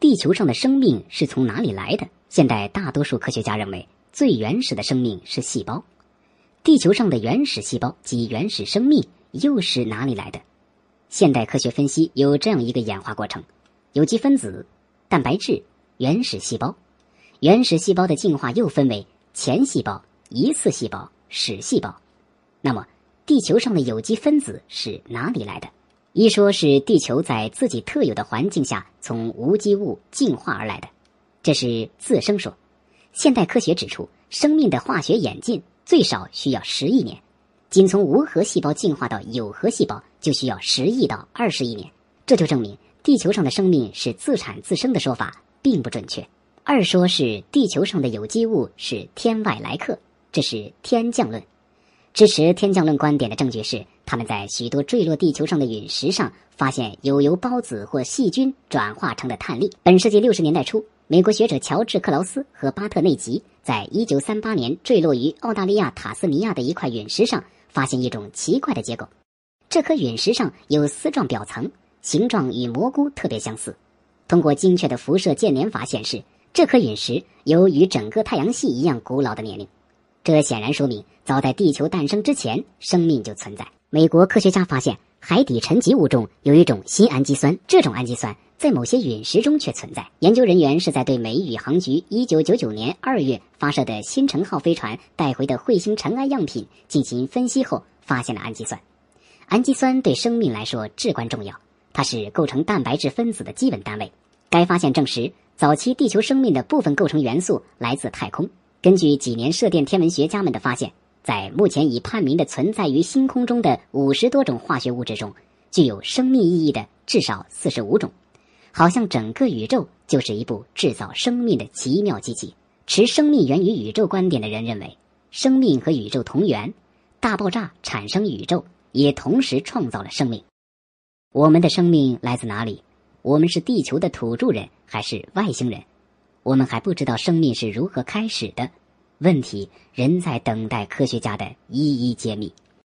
地球上的生命是从哪里来的？现代大多数科学家认为，最原始的生命是细胞。地球上的原始细胞及原始生命又是哪里来的？现代科学分析有这样一个演化过程：有机分子、蛋白质、原始细胞。原始细胞的进化又分为前细胞、一次细胞、始细胞。那么，地球上的有机分子是哪里来的？一说是地球在自己特有的环境下从无机物进化而来的，这是自生说。现代科学指出，生命的化学演进最少需要十亿年，仅从无核细胞进化到有核细胞就需要十亿到二十亿年。这就证明地球上的生命是自产自生的说法并不准确。二说是地球上的有机物是天外来客，这是天降论。支持天降论观点的证据是，他们在许多坠落地球上的陨石上发现有由孢子或细菌转化成的碳粒。本世纪六十年代初，美国学者乔治·克劳斯和巴特内吉在一九三八年坠落于澳大利亚塔斯尼亚的一块陨石上，发现一种奇怪的结构。这颗陨石上有丝状表层，形状与蘑菇特别相似。通过精确的辐射建年法显示，这颗陨石有与整个太阳系一样古老的年龄。这显然说明，早在地球诞生之前，生命就存在。美国科学家发现，海底沉积物中有一种新氨基酸，这种氨基酸在某些陨石中却存在。研究人员是在对美宇航局1999年2月发射的星辰号飞船带回的彗星尘埃样品进行分析后，发现了氨基酸。氨基酸对生命来说至关重要，它是构成蛋白质分子的基本单位。该发现证实，早期地球生命的部分构成元素来自太空。根据几年射电天文学家们的发现，在目前已判明的存在于星空中的五十多种化学物质中，具有生命意义的至少四十五种。好像整个宇宙就是一部制造生命的奇妙机器。持生命源于宇宙观点的人认为，生命和宇宙同源，大爆炸产生宇宙，也同时创造了生命。我们的生命来自哪里？我们是地球的土著人还是外星人？我们还不知道生命是如何开始的，问题仍在等待科学家的一一揭秘。